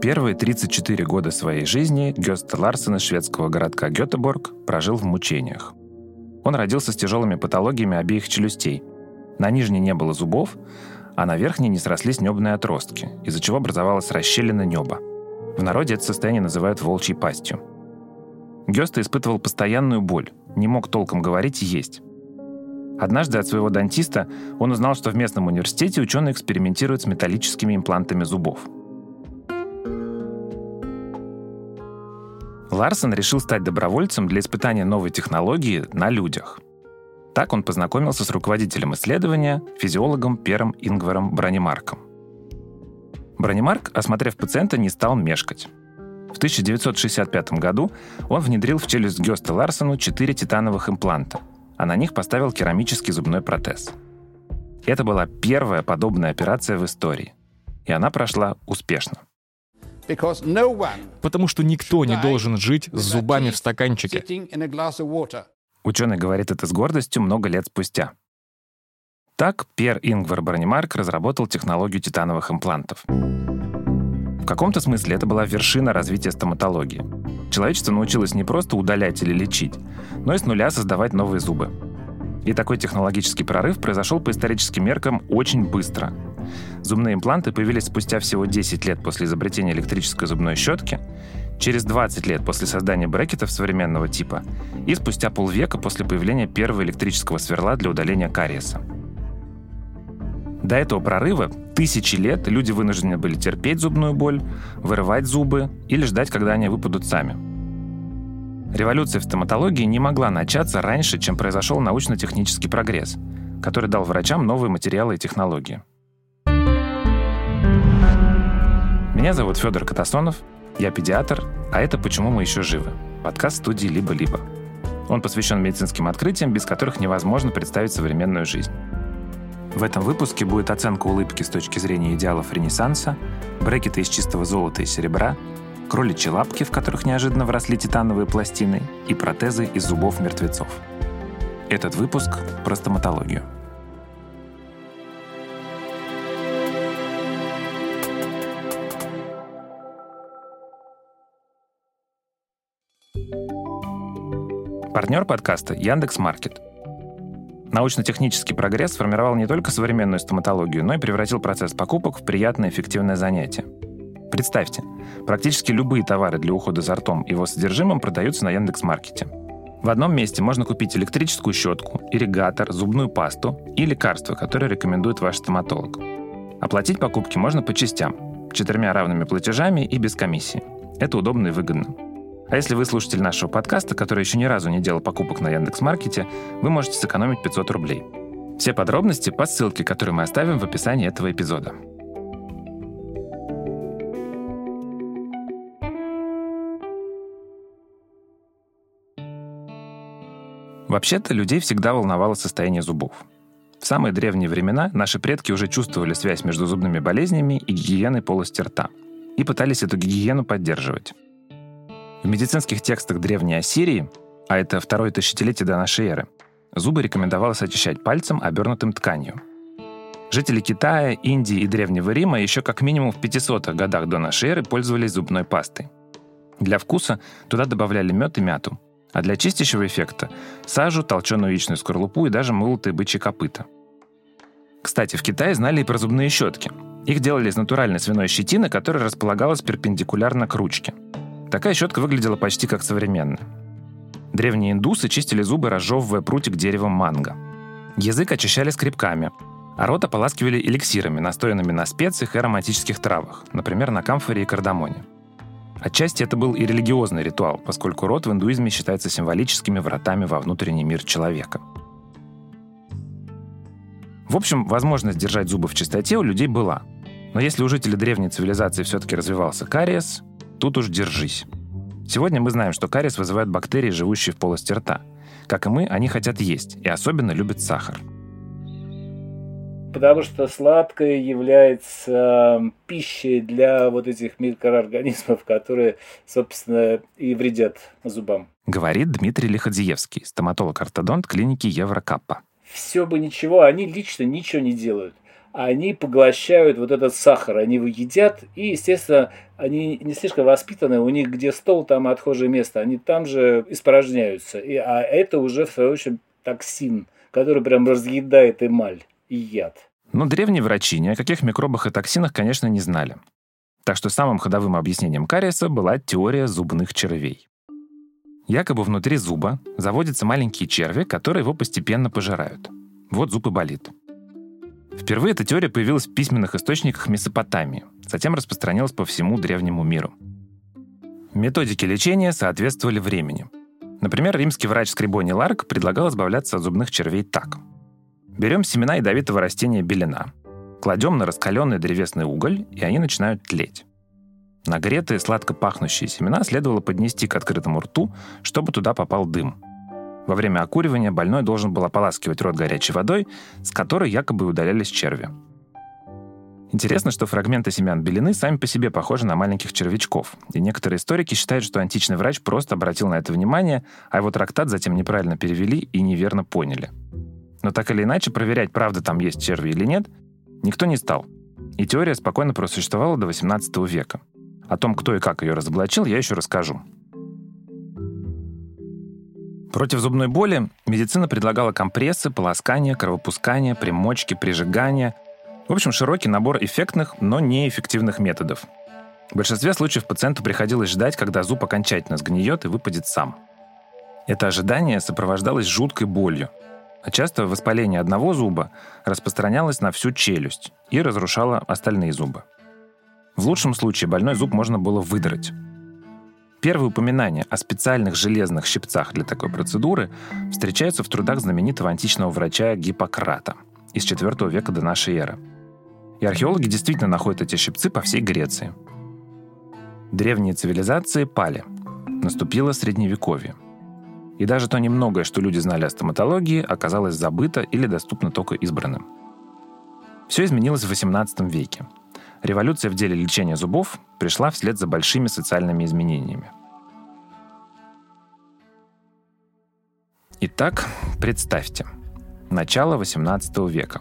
Первые 34 года своей жизни Гёста Ларсен из шведского городка Гетеборг прожил в мучениях. Он родился с тяжелыми патологиями обеих челюстей. На нижней не было зубов, а на верхней не срослись небные отростки, из-за чего образовалась расщелина неба. В народе это состояние называют волчьей пастью. Гёста испытывал постоянную боль, не мог толком говорить и есть. Однажды от своего дантиста он узнал, что в местном университете ученые экспериментируют с металлическими имплантами зубов. Ларсон решил стать добровольцем для испытания новой технологии на людях. Так он познакомился с руководителем исследования, физиологом Пером Ингваром Бронемарком. Бронемарк, осмотрев пациента, не стал мешкать. В 1965 году он внедрил в челюсть Гёста Ларсону 4 титановых импланта, а на них поставил керамический зубной протез. Это была первая подобная операция в истории. И она прошла успешно. Потому что никто не должен жить с зубами в стаканчике. Ученый говорит это с гордостью много лет спустя. Так Пер Ингвар Бронемарк разработал технологию титановых имплантов. В каком-то смысле это была вершина развития стоматологии. Человечество научилось не просто удалять или лечить, но и с нуля создавать новые зубы. И такой технологический прорыв произошел по историческим меркам очень быстро. Зубные импланты появились спустя всего 10 лет после изобретения электрической зубной щетки, через 20 лет после создания брекетов современного типа и спустя полвека после появления первого электрического сверла для удаления кариеса. До этого прорыва тысячи лет люди вынуждены были терпеть зубную боль, вырывать зубы или ждать, когда они выпадут сами. Революция в стоматологии не могла начаться раньше, чем произошел научно-технический прогресс, который дал врачам новые материалы и технологии. Меня зовут Федор Катасонов, я педиатр, а это «Почему мы еще живы?» подкаст студии «Либо-либо». Он посвящен медицинским открытиям, без которых невозможно представить современную жизнь. В этом выпуске будет оценка улыбки с точки зрения идеалов Ренессанса, брекеты из чистого золота и серебра, кроличьи лапки, в которых неожиданно вросли титановые пластины, и протезы из зубов мертвецов. Этот выпуск про стоматологию. Партнер подкаста Яндекс Маркет – Научно-технический прогресс сформировал не только современную стоматологию, но и превратил процесс покупок в приятное эффективное занятие. Представьте, практически любые товары для ухода за ртом и его содержимым продаются на Яндекс.Маркете. В одном месте можно купить электрическую щетку, ирригатор, зубную пасту и лекарства, которые рекомендует ваш стоматолог. Оплатить покупки можно по частям, четырьмя равными платежами и без комиссии. Это удобно и выгодно. А если вы слушатель нашего подкаста, который еще ни разу не делал покупок на Яндекс.Маркете, вы можете сэкономить 500 рублей. Все подробности по ссылке, которую мы оставим в описании этого эпизода. Вообще-то людей всегда волновало состояние зубов. В самые древние времена наши предки уже чувствовали связь между зубными болезнями и гигиеной полости рта и пытались эту гигиену поддерживать. В медицинских текстах Древней Ассирии, а это второе тысячелетие до нашей эры, зубы рекомендовалось очищать пальцем, обернутым тканью. Жители Китая, Индии и Древнего Рима еще как минимум в 500-х годах до нашей эры пользовались зубной пастой. Для вкуса туда добавляли мед и мяту, а для чистящего эффекта – сажу, толченую яичную скорлупу и даже молотые бычьи копыта. Кстати, в Китае знали и про зубные щетки. Их делали из натуральной свиной щетины, которая располагалась перпендикулярно к ручке – Такая щетка выглядела почти как современная. Древние индусы чистили зубы, разжевывая прутик деревом манго. Язык очищали скребками, а рот ополаскивали эликсирами, настоянными на специях и ароматических травах, например, на камфоре и кардамоне. Отчасти это был и религиозный ритуал, поскольку рот в индуизме считается символическими вратами во внутренний мир человека. В общем, возможность держать зубы в чистоте у людей была. Но если у жителей древней цивилизации все-таки развивался кариес, Тут уж держись. Сегодня мы знаем, что кариес вызывает бактерии, живущие в полости рта. Как и мы, они хотят есть и особенно любят сахар. Потому что сладкое является пищей для вот этих микроорганизмов, которые, собственно, и вредят зубам. Говорит Дмитрий Лиходзиевский, стоматолог-ортодонт клиники Еврокаппа. Все бы ничего, они лично ничего не делают они поглощают вот этот сахар, они его едят, и, естественно, они не слишком воспитаны, у них где стол, там отхожее место, они там же испражняются. И, а это уже, в свою очередь, токсин, который прям разъедает эмаль и яд. Но древние врачи ни о каких микробах и токсинах, конечно, не знали. Так что самым ходовым объяснением кариеса была теория зубных червей. Якобы внутри зуба заводятся маленькие черви, которые его постепенно пожирают. Вот зуб и болит. Впервые эта теория появилась в письменных источниках Месопотамии, затем распространилась по всему древнему миру. Методики лечения соответствовали времени. Например, римский врач Скрибоний Ларк предлагал избавляться от зубных червей так. Берем семена ядовитого растения белина, кладем на раскаленный древесный уголь, и они начинают тлеть. Нагретые сладко пахнущие семена следовало поднести к открытому рту, чтобы туда попал дым. Во время окуривания больной должен был ополаскивать рот горячей водой, с которой якобы удалялись черви. Интересно, что фрагменты семян белины сами по себе похожи на маленьких червячков, и некоторые историки считают, что античный врач просто обратил на это внимание, а его трактат затем неправильно перевели и неверно поняли. Но так или иначе, проверять, правда там есть черви или нет, никто не стал. И теория спокойно просуществовала до 18 века. О том, кто и как ее разоблачил, я еще расскажу. Против зубной боли медицина предлагала компрессы, полоскания, кровопускания, примочки, прижигания. В общем, широкий набор эффектных, но неэффективных методов. В большинстве случаев пациенту приходилось ждать, когда зуб окончательно сгниет и выпадет сам. Это ожидание сопровождалось жуткой болью, а часто воспаление одного зуба распространялось на всю челюсть и разрушало остальные зубы. В лучшем случае больной зуб можно было выдрать. Первые упоминания о специальных железных щипцах для такой процедуры встречаются в трудах знаменитого античного врача Гиппократа из IV века до нашей эры. И археологи действительно находят эти щипцы по всей Греции. Древние цивилизации пали. Наступило Средневековье. И даже то немногое, что люди знали о стоматологии, оказалось забыто или доступно только избранным. Все изменилось в XVIII веке – Революция в деле лечения зубов пришла вслед за большими социальными изменениями. Итак, представьте. Начало XVIII века.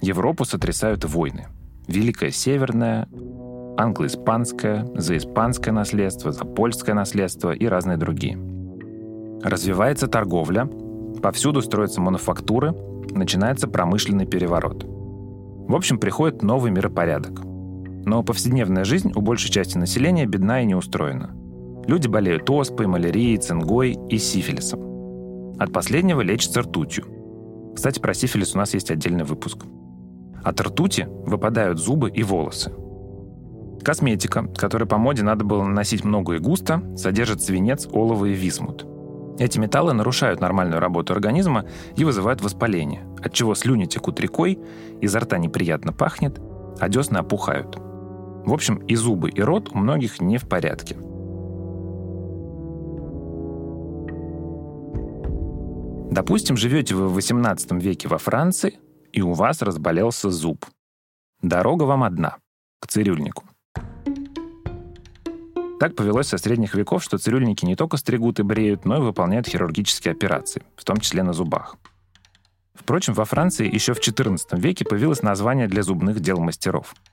Европу сотрясают войны. Великое Северное, англо-испанское, заиспанское наследство, запольское наследство и разные другие. Развивается торговля, повсюду строятся мануфактуры, начинается промышленный переворот. В общем, приходит новый миропорядок – но повседневная жизнь у большей части населения бедна и не устроена. Люди болеют оспой, малярией, цингой и сифилисом. От последнего лечится ртутью. Кстати, про сифилис у нас есть отдельный выпуск. От ртути выпадают зубы и волосы. Косметика, которой по моде надо было наносить много и густо, содержит свинец, олово и висмут. Эти металлы нарушают нормальную работу организма и вызывают воспаление, от чего слюни текут рекой, изо рта неприятно пахнет, а десны опухают – в общем, и зубы, и рот у многих не в порядке. Допустим, живете вы в 18 веке во Франции, и у вас разболелся зуб. Дорога вам одна — к цирюльнику. Так повелось со средних веков, что цирюльники не только стригут и бреют, но и выполняют хирургические операции, в том числе на зубах. Впрочем, во Франции еще в XIV веке появилось название для зубных дел мастеров —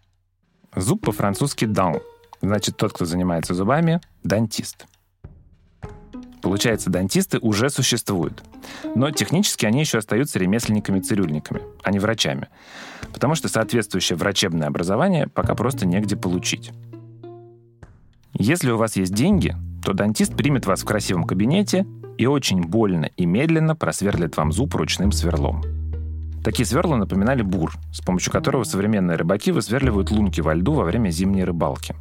Зуб по-французски «дан». Значит, тот, кто занимается зубами – дантист. Получается, дантисты уже существуют. Но технически они еще остаются ремесленниками-цирюльниками, а не врачами. Потому что соответствующее врачебное образование пока просто негде получить. Если у вас есть деньги, то дантист примет вас в красивом кабинете и очень больно и медленно просверлит вам зуб ручным сверлом. Такие сверла напоминали бур, с помощью которого современные рыбаки высверливают лунки во льду во время зимней рыбалки.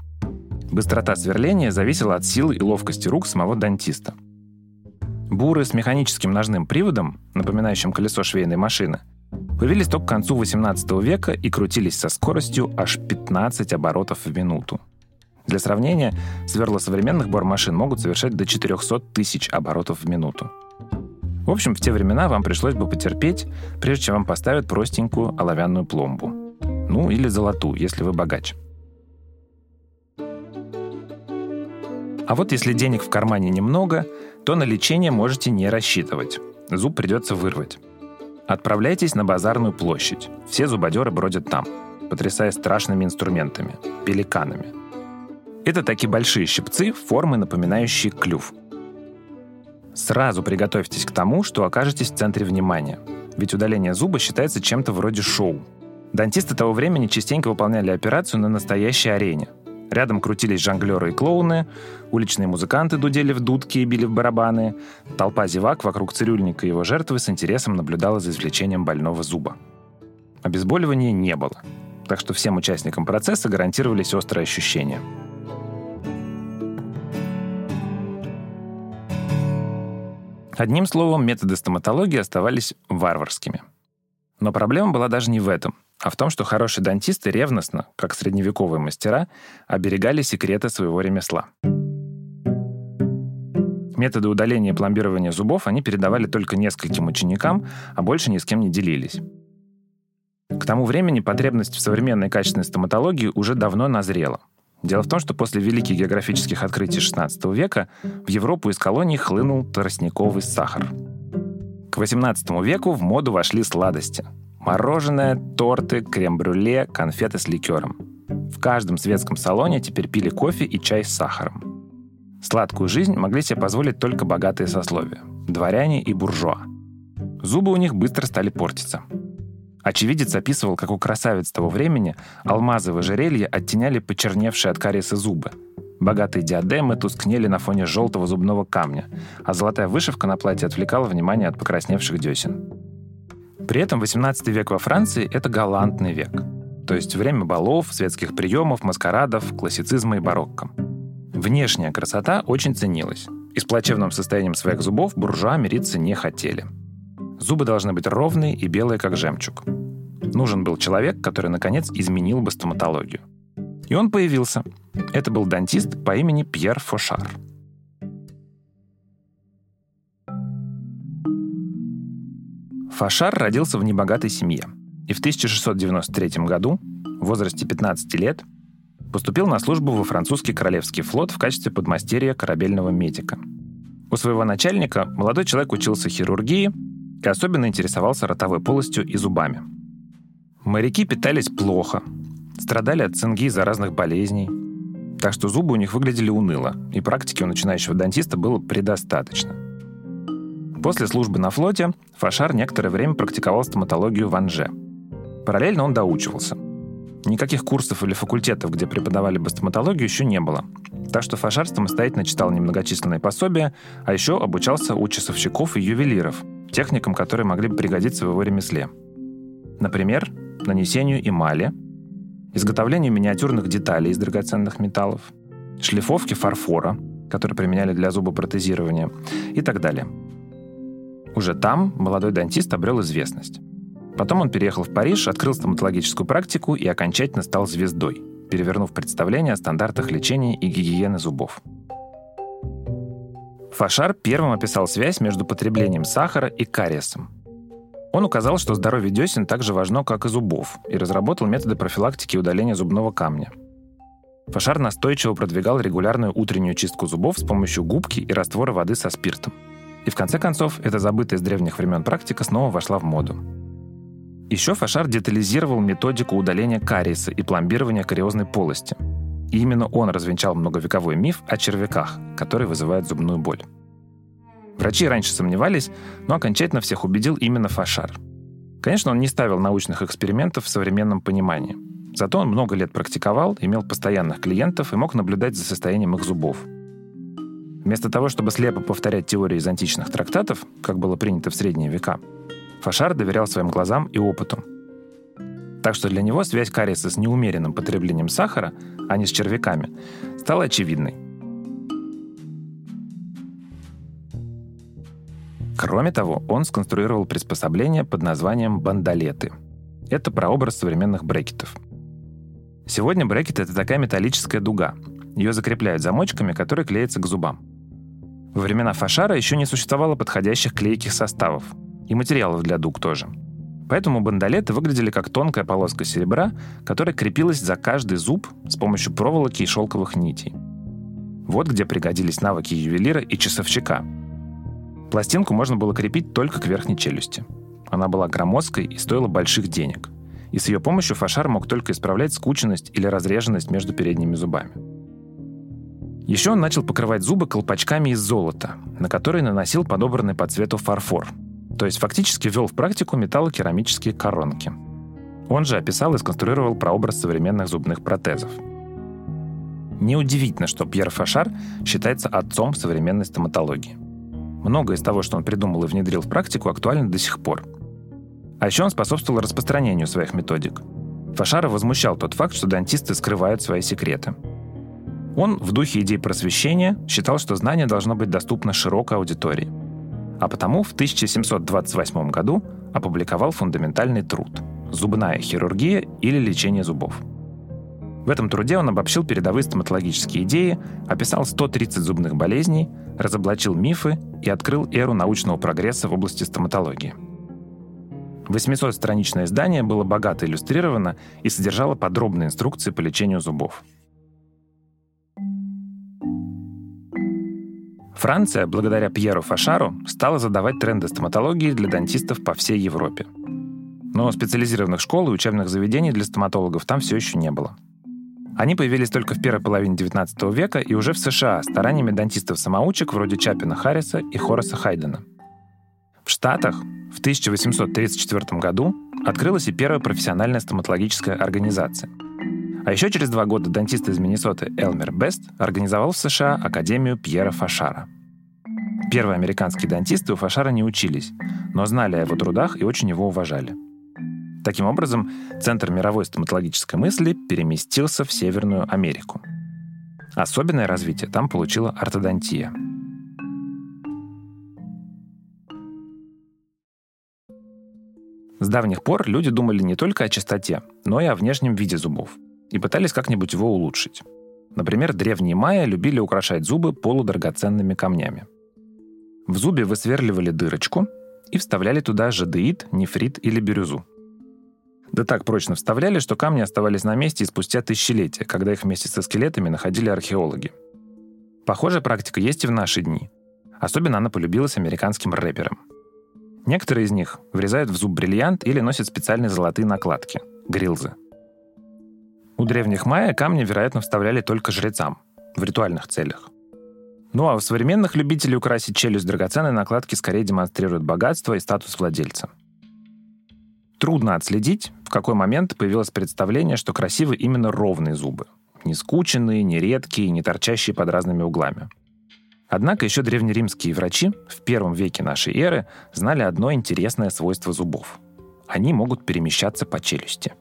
Быстрота сверления зависела от силы и ловкости рук самого дантиста. Буры с механическим ножным приводом, напоминающим колесо швейной машины, появились только к концу 18 века и крутились со скоростью аж 15 оборотов в минуту. Для сравнения, сверла современных бормашин могут совершать до 400 тысяч оборотов в минуту. В общем, в те времена вам пришлось бы потерпеть, прежде чем вам поставят простенькую оловянную пломбу. Ну, или золотую, если вы богач. А вот если денег в кармане немного, то на лечение можете не рассчитывать. Зуб придется вырвать. Отправляйтесь на базарную площадь. Все зубодеры бродят там, потрясая страшными инструментами – пеликанами. Это такие большие щипцы, формы, напоминающие клюв. Сразу приготовьтесь к тому, что окажетесь в центре внимания. Ведь удаление зуба считается чем-то вроде шоу. Дантисты того времени частенько выполняли операцию на настоящей арене – Рядом крутились жонглеры и клоуны, уличные музыканты дудели в дудки и били в барабаны. Толпа зевак вокруг цирюльника и его жертвы с интересом наблюдала за извлечением больного зуба. Обезболивания не было, так что всем участникам процесса гарантировались острые ощущения. Одним словом, методы стоматологии оставались варварскими. Но проблема была даже не в этом а в том, что хорошие дантисты ревностно, как средневековые мастера, оберегали секреты своего ремесла. Методы удаления и пломбирования зубов они передавали только нескольким ученикам, а больше ни с кем не делились. К тому времени потребность в современной качественной стоматологии уже давно назрела. Дело в том, что после великих географических открытий XVI века в Европу из колоний хлынул тростниковый сахар. К XVIII веку в моду вошли сладости – Мороженое, торты, крем-брюле, конфеты с ликером. В каждом светском салоне теперь пили кофе и чай с сахаром. Сладкую жизнь могли себе позволить только богатые сословия – дворяне и буржуа. Зубы у них быстро стали портиться. Очевидец описывал, как у красавиц того времени алмазы в ожерелье оттеняли почерневшие от кариеса зубы. Богатые диадемы тускнели на фоне желтого зубного камня, а золотая вышивка на платье отвлекала внимание от покрасневших десен. При этом 18 век во Франции — это галантный век. То есть время балов, светских приемов, маскарадов, классицизма и барокко. Внешняя красота очень ценилась. И с плачевным состоянием своих зубов буржуа мириться не хотели. Зубы должны быть ровные и белые, как жемчуг. Нужен был человек, который, наконец, изменил бы стоматологию. И он появился. Это был дантист по имени Пьер Фошар. Фашар родился в небогатой семье и в 1693 году, в возрасте 15 лет, поступил на службу во французский королевский флот в качестве подмастерья корабельного медика. У своего начальника молодой человек учился хирургии и особенно интересовался ротовой полостью и зубами. Моряки питались плохо, страдали от цинги из-за разных болезней, так что зубы у них выглядели уныло, и практики у начинающего дантиста было предостаточно. После службы на флоте Фашар некоторое время практиковал стоматологию в Анже. Параллельно он доучивался. Никаких курсов или факультетов, где преподавали бы стоматологию, еще не было. Так что Фашар самостоятельно читал немногочисленные пособия, а еще обучался у часовщиков и ювелиров, техникам, которые могли бы пригодиться в его ремесле. Например, нанесению эмали, изготовлению миниатюрных деталей из драгоценных металлов, шлифовке фарфора, который применяли для зубопротезирования и так далее – уже там молодой дантист обрел известность. Потом он переехал в Париж, открыл стоматологическую практику и окончательно стал звездой, перевернув представление о стандартах лечения и гигиены зубов. Фашар первым описал связь между потреблением сахара и кариесом. Он указал, что здоровье десен так же важно, как и зубов, и разработал методы профилактики удаления зубного камня. Фашар настойчиво продвигал регулярную утреннюю чистку зубов с помощью губки и раствора воды со спиртом – и в конце концов, эта забытая с древних времен практика снова вошла в моду. Еще Фашар детализировал методику удаления кариеса и пломбирования кариозной полости. Именно он развенчал многовековой миф о червяках, который вызывает зубную боль. Врачи раньше сомневались, но окончательно всех убедил именно Фашар. Конечно, он не ставил научных экспериментов в современном понимании. Зато он много лет практиковал, имел постоянных клиентов и мог наблюдать за состоянием их зубов – Вместо того, чтобы слепо повторять теории из античных трактатов, как было принято в средние века, Фашар доверял своим глазам и опыту. Так что для него связь кариеса с неумеренным потреблением сахара, а не с червяками, стала очевидной. Кроме того, он сконструировал приспособление под названием бандалеты. Это прообраз современных брекетов. Сегодня брекет — это такая металлическая дуга. Ее закрепляют замочками, которые клеятся к зубам. Во времена Фашара еще не существовало подходящих клейких составов. И материалов для дуг тоже. Поэтому бандолеты выглядели как тонкая полоска серебра, которая крепилась за каждый зуб с помощью проволоки и шелковых нитей. Вот где пригодились навыки ювелира и часовщика. Пластинку можно было крепить только к верхней челюсти. Она была громоздкой и стоила больших денег. И с ее помощью Фашар мог только исправлять скученность или разреженность между передними зубами. Еще он начал покрывать зубы колпачками из золота, на которые наносил подобранный по цвету фарфор. То есть фактически ввел в практику металлокерамические коронки. Он же описал и сконструировал прообраз современных зубных протезов. Неудивительно, что Пьер Фашар считается отцом современной стоматологии. Многое из того, что он придумал и внедрил в практику, актуально до сих пор. А еще он способствовал распространению своих методик. Фашара возмущал тот факт, что дантисты скрывают свои секреты – он в духе идей просвещения считал, что знание должно быть доступно широкой аудитории. А потому в 1728 году опубликовал фундаментальный труд «Зубная хирургия или лечение зубов». В этом труде он обобщил передовые стоматологические идеи, описал 130 зубных болезней, разоблачил мифы и открыл эру научного прогресса в области стоматологии. 800-страничное издание было богато иллюстрировано и содержало подробные инструкции по лечению зубов – Франция, благодаря Пьеру Фашару, стала задавать тренды стоматологии для дантистов по всей Европе. Но специализированных школ и учебных заведений для стоматологов там все еще не было. Они появились только в первой половине XIX века и уже в США стараниями дантистов-самоучек вроде Чапина Харриса и Хораса Хайдена. В Штатах в 1834 году открылась и первая профессиональная стоматологическая организация. А еще через два года дантист из Миннесоты Элмер Бест организовал в США Академию Пьера Фашара. Первые американские дантисты у Фашара не учились, но знали о его трудах и очень его уважали. Таким образом, центр мировой стоматологической мысли переместился в Северную Америку. Особенное развитие там получила ортодонтия. С давних пор люди думали не только о чистоте, но и о внешнем виде зубов и пытались как-нибудь его улучшить. Например, древние майя любили украшать зубы полудрагоценными камнями. В зубе высверливали дырочку и вставляли туда жадеид, нефрит или бирюзу. Да так прочно вставляли, что камни оставались на месте и спустя тысячелетия, когда их вместе со скелетами находили археологи. Похожая практика есть и в наши дни. Особенно она полюбилась американским рэперам. Некоторые из них врезают в зуб бриллиант или носят специальные золотые накладки – грилзы. У древних майя камни, вероятно, вставляли только жрецам в ритуальных целях. Ну а у современных любителей украсить челюсть драгоценной накладки скорее демонстрируют богатство и статус владельца. Трудно отследить, в какой момент появилось представление, что красивы именно ровные зубы. Не скученные, не редкие, не торчащие под разными углами. Однако еще древнеримские врачи в первом веке нашей эры знали одно интересное свойство зубов. Они могут перемещаться по челюсти.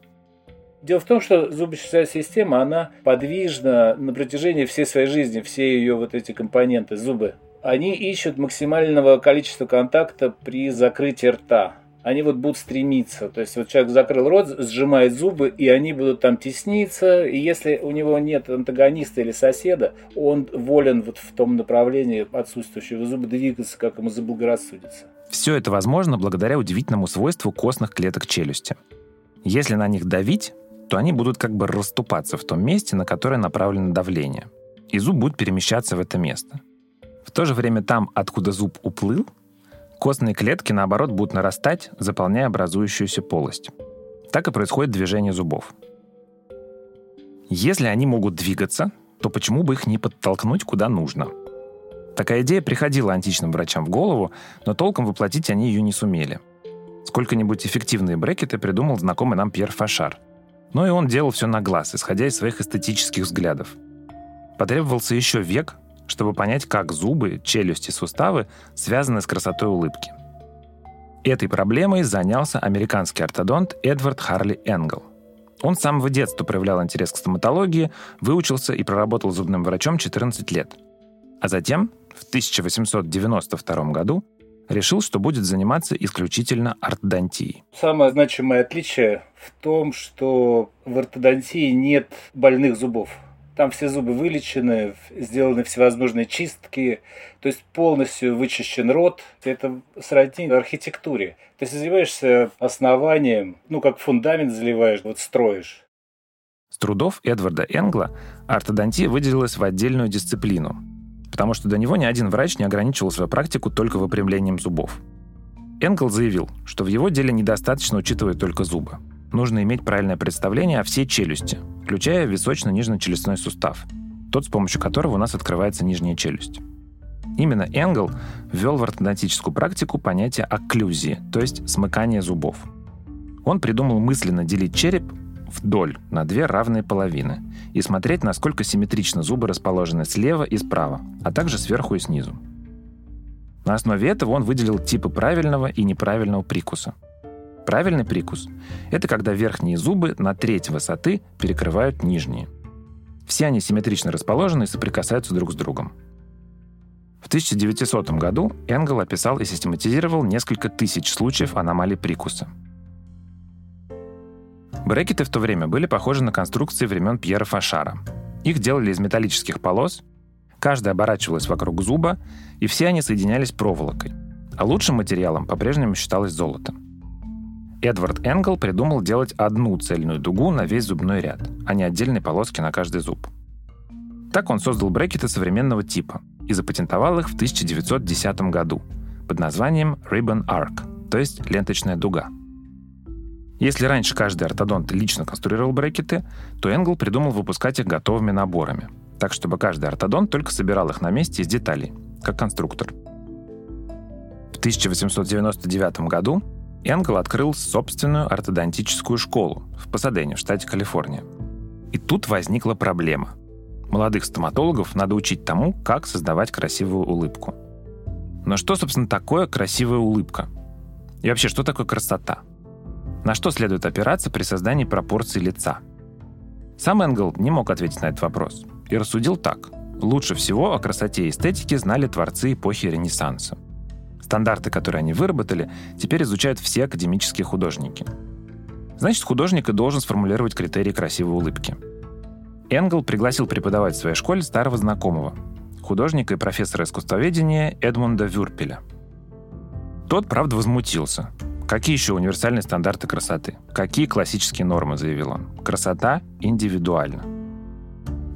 Дело в том, что зубочистая система, она подвижна на протяжении всей своей жизни, все ее вот эти компоненты, зубы. Они ищут максимального количества контакта при закрытии рта. Они вот будут стремиться. То есть вот человек закрыл рот, сжимает зубы, и они будут там тесниться. И если у него нет антагониста или соседа, он волен вот в том направлении отсутствующего зуба двигаться, как ему заблагорассудится. Все это возможно благодаря удивительному свойству костных клеток челюсти. Если на них давить, то они будут как бы расступаться в том месте, на которое направлено давление. И зуб будет перемещаться в это место. В то же время там, откуда зуб уплыл, костные клетки, наоборот, будут нарастать, заполняя образующуюся полость. Так и происходит движение зубов. Если они могут двигаться, то почему бы их не подтолкнуть куда нужно? Такая идея приходила античным врачам в голову, но толком воплотить они ее не сумели. Сколько-нибудь эффективные брекеты придумал знакомый нам Пьер Фашар – но и он делал все на глаз, исходя из своих эстетических взглядов. Потребовался еще век, чтобы понять, как зубы, челюсти, суставы связаны с красотой улыбки. Этой проблемой занялся американский ортодонт Эдвард Харли Энгл. Он с самого детства проявлял интерес к стоматологии, выучился и проработал зубным врачом 14 лет. А затем, в 1892 году, решил, что будет заниматься исключительно ортодонтией. Самое значимое отличие в том, что в ортодонтии нет больных зубов. Там все зубы вылечены, сделаны всевозможные чистки, то есть полностью вычищен рот. Это сродни архитектуре. Ты занимаешься основанием, ну как фундамент заливаешь, вот строишь. С трудов Эдварда Энгла ортодонтия выделилась в отдельную дисциплину – потому что до него ни один врач не ограничивал свою практику только выпрямлением зубов. Энгл заявил, что в его деле недостаточно учитывать только зубы. Нужно иметь правильное представление о всей челюсти, включая височно-нижно-челюстной сустав, тот, с помощью которого у нас открывается нижняя челюсть. Именно Энгл ввел в ортодонтическую практику понятие окклюзии, то есть смыкание зубов. Он придумал мысленно делить череп вдоль на две равные половины и смотреть, насколько симметрично зубы расположены слева и справа, а также сверху и снизу. На основе этого он выделил типы правильного и неправильного прикуса. Правильный прикус – это когда верхние зубы на треть высоты перекрывают нижние. Все они симметрично расположены и соприкасаются друг с другом. В 1900 году Энгел описал и систематизировал несколько тысяч случаев аномалий прикуса. Брекеты в то время были похожи на конструкции времен Пьера Фашара. Их делали из металлических полос, каждая оборачивалась вокруг зуба, и все они соединялись проволокой. А лучшим материалом по-прежнему считалось золото. Эдвард Энгл придумал делать одну цельную дугу на весь зубной ряд, а не отдельные полоски на каждый зуб. Так он создал брекеты современного типа и запатентовал их в 1910 году под названием Ribbon Arc, то есть ленточная дуга. Если раньше каждый ортодонт лично конструировал брекеты, то Энгл придумал выпускать их готовыми наборами, так чтобы каждый ортодонт только собирал их на месте из деталей, как конструктор. В 1899 году Энгл открыл собственную ортодонтическую школу в Пасадене, в штате Калифорния. И тут возникла проблема. Молодых стоматологов надо учить тому, как создавать красивую улыбку. Но что, собственно, такое красивая улыбка? И вообще, что такое красота? На что следует опираться при создании пропорций лица? Сам Энгл не мог ответить на этот вопрос и рассудил так. Лучше всего о красоте и эстетике знали творцы эпохи Ренессанса – Стандарты, которые они выработали, теперь изучают все академические художники. Значит, художник и должен сформулировать критерии красивой улыбки. Энгл пригласил преподавать в своей школе старого знакомого, художника и профессора искусствоведения Эдмунда Вюрпеля. Тот, правда, возмутился. Какие еще универсальные стандарты красоты? Какие классические нормы, заявил он. Красота индивидуальна.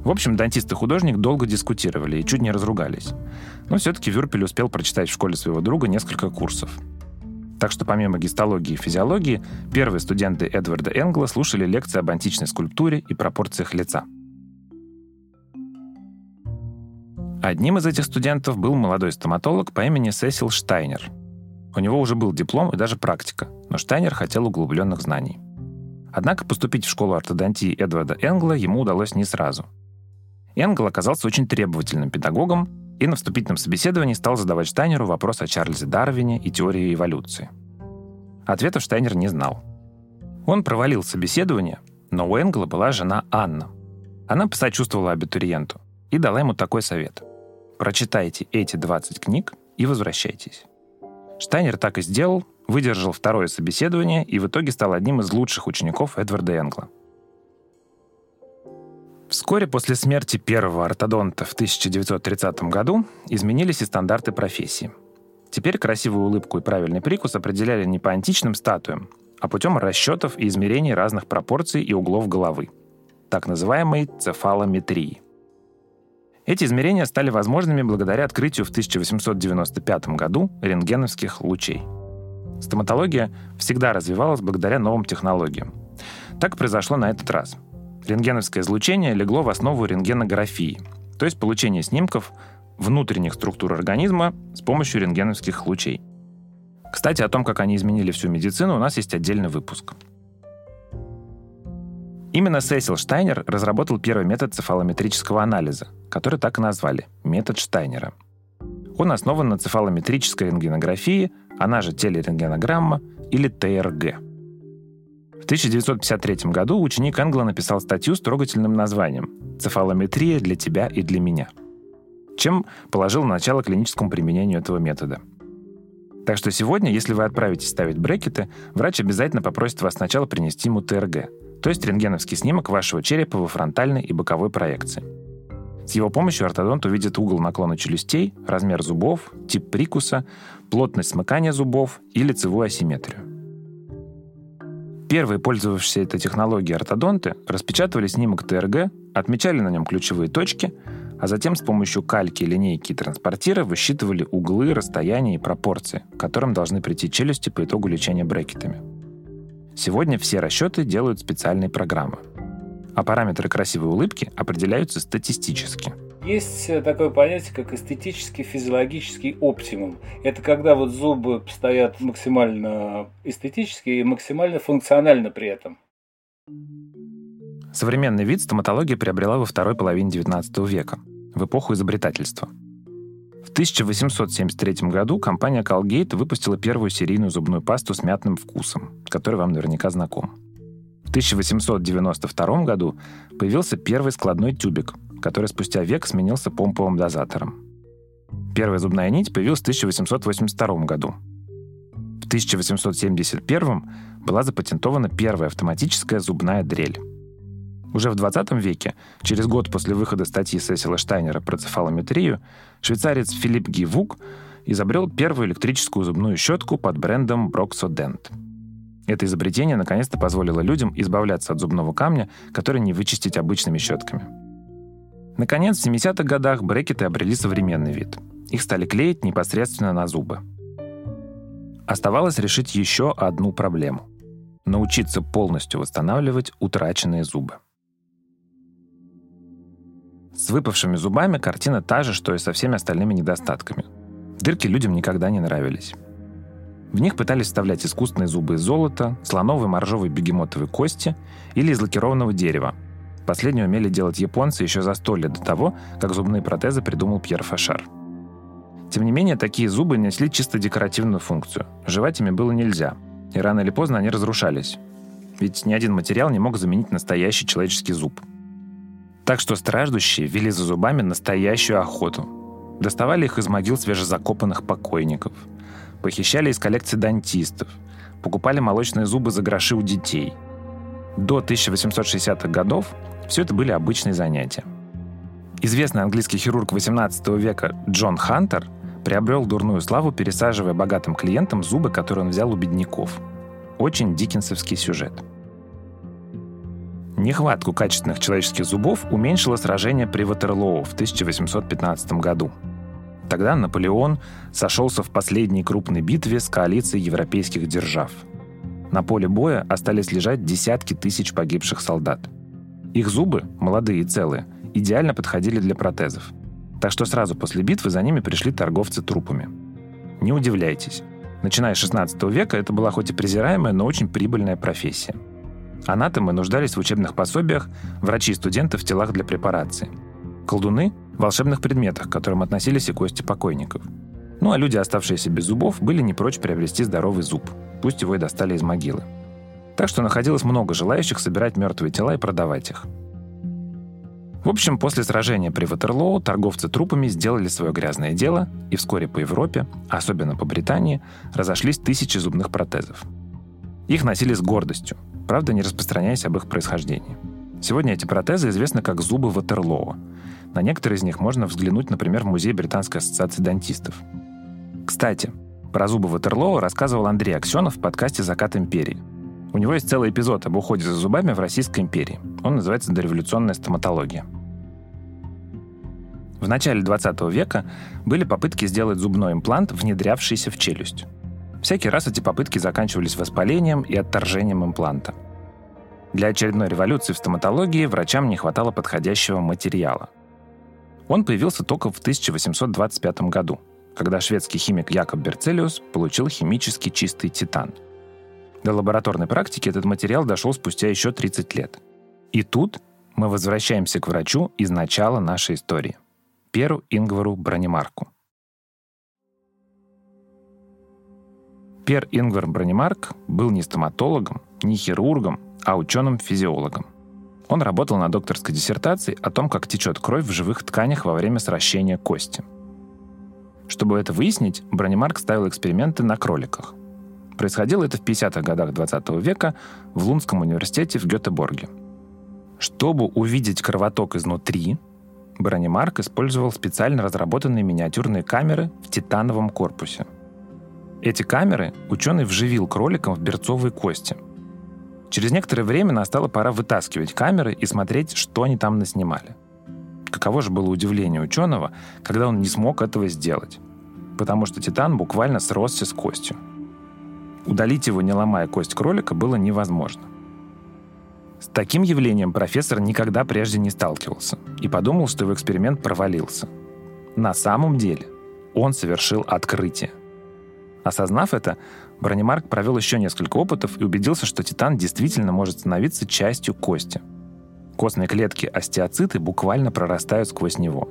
В общем, дантист и художник долго дискутировали и чуть не разругались. Но все-таки Вюрпель успел прочитать в школе своего друга несколько курсов. Так что помимо гистологии и физиологии, первые студенты Эдварда Энгла слушали лекции об античной скульптуре и пропорциях лица. Одним из этих студентов был молодой стоматолог по имени Сесил Штайнер. У него уже был диплом и даже практика, но Штайнер хотел углубленных знаний. Однако поступить в школу ортодонтии Эдварда Энгла ему удалось не сразу – Энгл оказался очень требовательным педагогом и на вступительном собеседовании стал задавать Штайнеру вопрос о Чарльзе Дарвине и теории эволюции. Ответов Штайнер не знал. Он провалил собеседование, но у Энгла была жена Анна. Она посочувствовала абитуриенту и дала ему такой совет. Прочитайте эти 20 книг и возвращайтесь. Штайнер так и сделал, выдержал второе собеседование и в итоге стал одним из лучших учеников Эдварда Энгла. Вскоре после смерти первого ортодонта в 1930 году изменились и стандарты профессии. Теперь красивую улыбку и правильный прикус определяли не по античным статуям, а путем расчетов и измерений разных пропорций и углов головы, так называемой цефалометрии. Эти измерения стали возможными благодаря открытию в 1895 году рентгеновских лучей. Стоматология всегда развивалась благодаря новым технологиям. Так произошло на этот раз – Рентгеновское излучение легло в основу рентгенографии, то есть получение снимков внутренних структур организма с помощью рентгеновских лучей. Кстати, о том, как они изменили всю медицину, у нас есть отдельный выпуск. Именно Сесил Штайнер разработал первый метод цефалометрического анализа, который так и назвали – метод Штайнера. Он основан на цефалометрической рентгенографии, она же телерентгенограмма или ТРГ – в 1953 году ученик Энгла написал статью с трогательным названием «Цефалометрия для тебя и для меня», чем положил начало клиническому применению этого метода. Так что сегодня, если вы отправитесь ставить брекеты, врач обязательно попросит вас сначала принести ему ТРГ, то есть рентгеновский снимок вашего черепа во фронтальной и боковой проекции. С его помощью ортодонт увидит угол наклона челюстей, размер зубов, тип прикуса, плотность смыкания зубов и лицевую асимметрию. Первые пользовавшиеся этой технологией ортодонты распечатывали снимок ТРГ, отмечали на нем ключевые точки, а затем с помощью кальки, линейки и транспортира высчитывали углы, расстояния и пропорции, к которым должны прийти челюсти по итогу лечения брекетами. Сегодня все расчеты делают специальные программы, а параметры красивой улыбки определяются статистически – есть э, такое понятие, как эстетический физиологический оптимум. Это когда вот зубы стоят максимально эстетически и максимально функционально при этом. Современный вид стоматология приобрела во второй половине XIX века, в эпоху изобретательства. В 1873 году компания Colgate выпустила первую серийную зубную пасту с мятным вкусом, который вам наверняка знаком. В 1892 году появился первый складной тюбик, который спустя век сменился помповым дозатором. Первая зубная нить появилась в 1882 году. В 1871 была запатентована первая автоматическая зубная дрель. Уже в 20 веке, через год после выхода статьи Сесила Штайнера про цефалометрию, швейцарец Филипп Гивук изобрел первую электрическую зубную щетку под брендом Broxodent. Это изобретение наконец-то позволило людям избавляться от зубного камня, который не вычистить обычными щетками. Наконец, в 70-х годах брекеты обрели современный вид. Их стали клеить непосредственно на зубы. Оставалось решить еще одну проблему – научиться полностью восстанавливать утраченные зубы. С выпавшими зубами картина та же, что и со всеми остальными недостатками. Дырки людям никогда не нравились. В них пытались вставлять искусственные зубы из золота, слоновой, моржовой, бегемотовой кости или из лакированного дерева, Последнее умели делать японцы еще за сто лет до того, как зубные протезы придумал Пьер Фашар. Тем не менее, такие зубы несли чисто декоративную функцию. Жевать ими было нельзя, и рано или поздно они разрушались. Ведь ни один материал не мог заменить настоящий человеческий зуб. Так что страждущие вели за зубами настоящую охоту. Доставали их из могил свежезакопанных покойников. Похищали из коллекции дантистов. Покупали молочные зубы за гроши у детей. До 1860-х годов все это были обычные занятия. Известный английский хирург XVIII века Джон Хантер приобрел дурную славу, пересаживая богатым клиентам зубы, которые он взял у бедняков. Очень диккенсовский сюжет. Нехватку качественных человеческих зубов уменьшило сражение при Ватерлоу в 1815 году. Тогда Наполеон сошелся в последней крупной битве с коалицией европейских держав. На поле боя остались лежать десятки тысяч погибших солдат – их зубы, молодые и целые, идеально подходили для протезов. Так что сразу после битвы за ними пришли торговцы трупами. Не удивляйтесь. Начиная с 16 века это была хоть и презираемая, но очень прибыльная профессия. Анатомы нуждались в учебных пособиях, врачи и студенты в телах для препарации. Колдуны – в волшебных предметах, к которым относились и кости покойников. Ну а люди, оставшиеся без зубов, были не прочь приобрести здоровый зуб, пусть его и достали из могилы. Так что находилось много желающих собирать мертвые тела и продавать их. В общем, после сражения при Ватерлоу торговцы трупами сделали свое грязное дело, и вскоре по Европе, особенно по Британии, разошлись тысячи зубных протезов. Их носили с гордостью, правда не распространяясь об их происхождении. Сегодня эти протезы известны как зубы Ватерлоу. На некоторые из них можно взглянуть, например, в Музей Британской ассоциации дантистов. Кстати, про зубы Ватерлоу рассказывал Андрей Аксенов в подкасте «Закат империи», у него есть целый эпизод об уходе за зубами в Российской империи. Он называется «Дореволюционная стоматология». В начале 20 века были попытки сделать зубной имплант, внедрявшийся в челюсть. Всякий раз эти попытки заканчивались воспалением и отторжением импланта. Для очередной революции в стоматологии врачам не хватало подходящего материала. Он появился только в 1825 году, когда шведский химик Якоб Берцелиус получил химически чистый титан – до лабораторной практики этот материал дошел спустя еще 30 лет. И тут мы возвращаемся к врачу из начала нашей истории. Перу Ингвару Бронемарку. Пер Ингвар Бронемарк был не стоматологом, не хирургом, а ученым-физиологом. Он работал на докторской диссертации о том, как течет кровь в живых тканях во время сращения кости. Чтобы это выяснить, Бронемарк ставил эксперименты на кроликах – Происходило это в 50-х годах 20 века в Лунском университете в Гетеборге. Чтобы увидеть кровоток изнутри, Бронемарк использовал специально разработанные миниатюрные камеры в титановом корпусе. Эти камеры ученый вживил кроликам в берцовые кости. Через некоторое время настала пора вытаскивать камеры и смотреть, что они там наснимали. каково же было удивление ученого, когда он не смог этого сделать. Потому что титан буквально сросся с костью. Удалить его, не ломая кость кролика, было невозможно. С таким явлением профессор никогда прежде не сталкивался и подумал, что его эксперимент провалился. На самом деле он совершил открытие. Осознав это, Бронемарк провел еще несколько опытов и убедился, что титан действительно может становиться частью кости. Костные клетки остеоциты буквально прорастают сквозь него.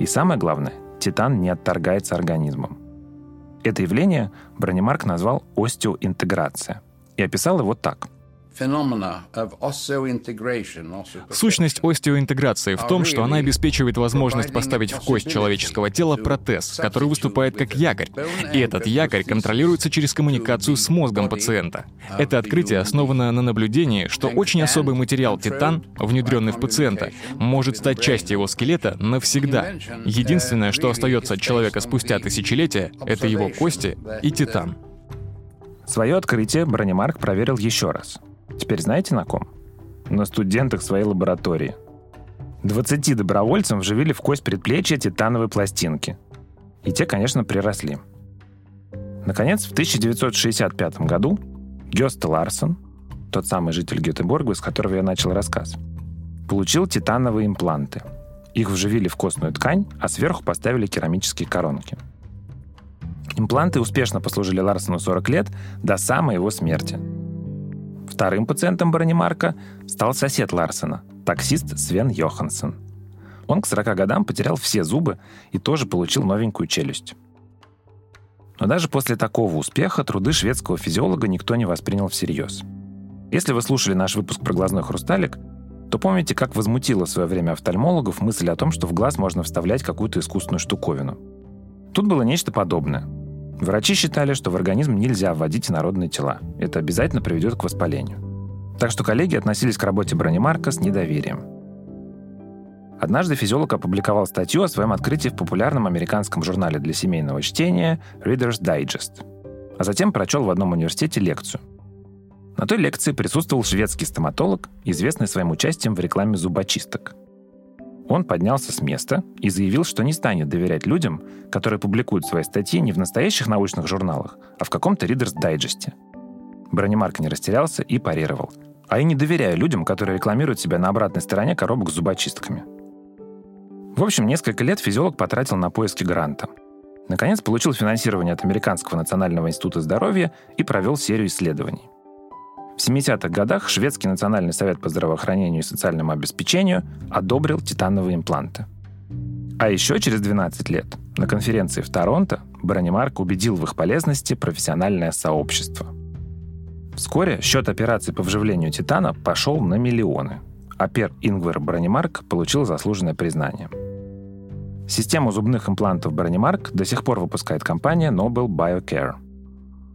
И самое главное, титан не отторгается организмом. Это явление Бронемарк назвал остеоинтеграция и описал его так – Сущность остеоинтеграции в том, что она обеспечивает возможность поставить в кость человеческого тела протез, который выступает как якорь. И этот якорь контролируется через коммуникацию с мозгом пациента. Это открытие основано на наблюдении, что очень особый материал титан, внедренный в пациента, может стать частью его скелета навсегда. Единственное, что остается от человека спустя тысячелетия, это его кости и титан. Свое открытие Бронемарк проверил еще раз. Теперь знаете на ком? На студентах своей лаборатории. 20 добровольцам вживили в кость предплечья титановые пластинки. И те, конечно, приросли. Наконец, в 1965 году Гёста Ларсон, тот самый житель Гетеборга, с которого я начал рассказ, получил титановые импланты. Их вживили в костную ткань, а сверху поставили керамические коронки. Импланты успешно послужили Ларсону 40 лет до самой его смерти – Вторым пациентом Бронемарка стал сосед Ларсена, таксист Свен Йоханссон. Он к 40 годам потерял все зубы и тоже получил новенькую челюсть. Но даже после такого успеха труды шведского физиолога никто не воспринял всерьез. Если вы слушали наш выпуск про глазной хрусталик, то помните, как возмутила в свое время офтальмологов мысль о том, что в глаз можно вставлять какую-то искусственную штуковину. Тут было нечто подобное – Врачи считали, что в организм нельзя вводить инородные тела. Это обязательно приведет к воспалению. Так что коллеги относились к работе Бронемарка с недоверием. Однажды физиолог опубликовал статью о своем открытии в популярном американском журнале для семейного чтения Reader's Digest, а затем прочел в одном университете лекцию. На той лекции присутствовал шведский стоматолог, известный своим участием в рекламе зубочисток – он поднялся с места и заявил, что не станет доверять людям, которые публикуют свои статьи не в настоящих научных журналах, а в каком-то Reader's Digest. Бронемарк не растерялся и парировал. А я не доверяю людям, которые рекламируют себя на обратной стороне коробок с зубочистками. В общем, несколько лет физиолог потратил на поиски гранта. Наконец, получил финансирование от Американского национального института здоровья и провел серию исследований. В 70-х годах Шведский национальный совет по здравоохранению и социальному обеспечению одобрил титановые импланты. А еще через 12 лет на конференции в Торонто Бронемарк убедил в их полезности профессиональное сообщество. Вскоре счет операций по вживлению титана пошел на миллионы, а пер Ингвар Бронемарк получил заслуженное признание. Систему зубных имплантов Бронемарк до сих пор выпускает компания Nobel Biocare.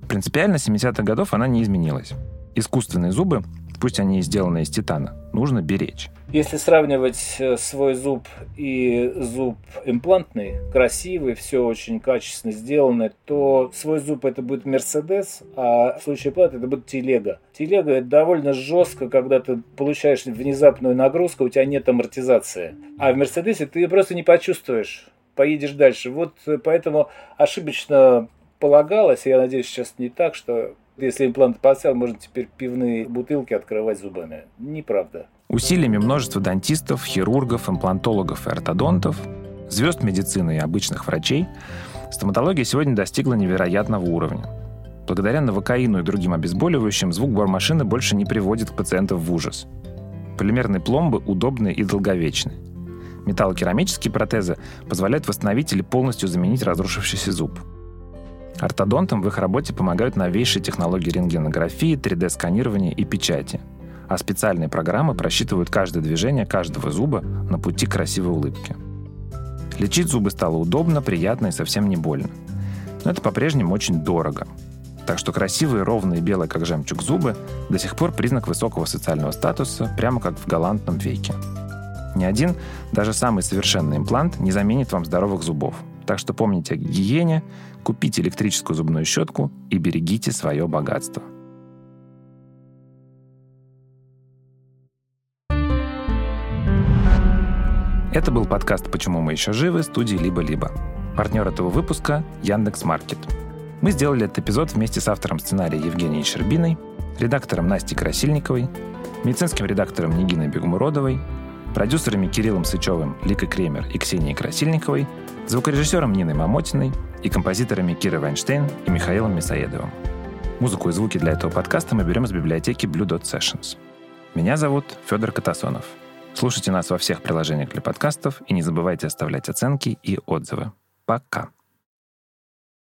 Принципиально с 70-х годов она не изменилась искусственные зубы, пусть они и сделаны из титана, нужно беречь. Если сравнивать э, свой зуб и зуб имплантный, красивый, все очень качественно сделано, то свой зуб это будет Мерседес, а в случае импланта это будет телега. Телега это довольно жестко, когда ты получаешь внезапную нагрузку, у тебя нет амортизации. А в Мерседесе ты просто не почувствуешь поедешь дальше. Вот э, поэтому ошибочно полагалось, я надеюсь, сейчас не так, что если имплант поставил, можно теперь пивные бутылки открывать зубами. Неправда. Усилиями множества дантистов, хирургов, имплантологов и ортодонтов, звезд медицины и обычных врачей, стоматология сегодня достигла невероятного уровня. Благодаря новокаину и другим обезболивающим звук бормашины больше не приводит пациентов в ужас. Полимерные пломбы удобны и долговечны. Металлокерамические протезы позволяют восстановить или полностью заменить разрушившийся зуб – Ортодонтам в их работе помогают новейшие технологии рентгенографии, 3D-сканирования и печати. А специальные программы просчитывают каждое движение каждого зуба на пути красивой улыбке. Лечить зубы стало удобно, приятно и совсем не больно. Но это по-прежнему очень дорого. Так что красивые, ровные, белые, как жемчуг зубы до сих пор признак высокого социального статуса, прямо как в галантном веке. Ни один, даже самый совершенный имплант не заменит вам здоровых зубов. Так что помните о гигиене, купите электрическую зубную щетку и берегите свое богатство. Это был подкаст «Почему мы еще живы» студии «Либо-либо». Партнер этого выпуска – Яндекс Маркет. Мы сделали этот эпизод вместе с автором сценария Евгенией Щербиной, редактором Настей Красильниковой, медицинским редактором Нигиной Бегмуродовой, продюсерами Кириллом Сычевым, Ликой Кремер и Ксенией Красильниковой, звукорежиссером Ниной Мамотиной и композиторами Кирой Вайнштейн и Михаилом Мясоедовым. Музыку и звуки для этого подкаста мы берем из библиотеки Blue Dot Sessions. Меня зовут Федор Катасонов. Слушайте нас во всех приложениях для подкастов и не забывайте оставлять оценки и отзывы. Пока.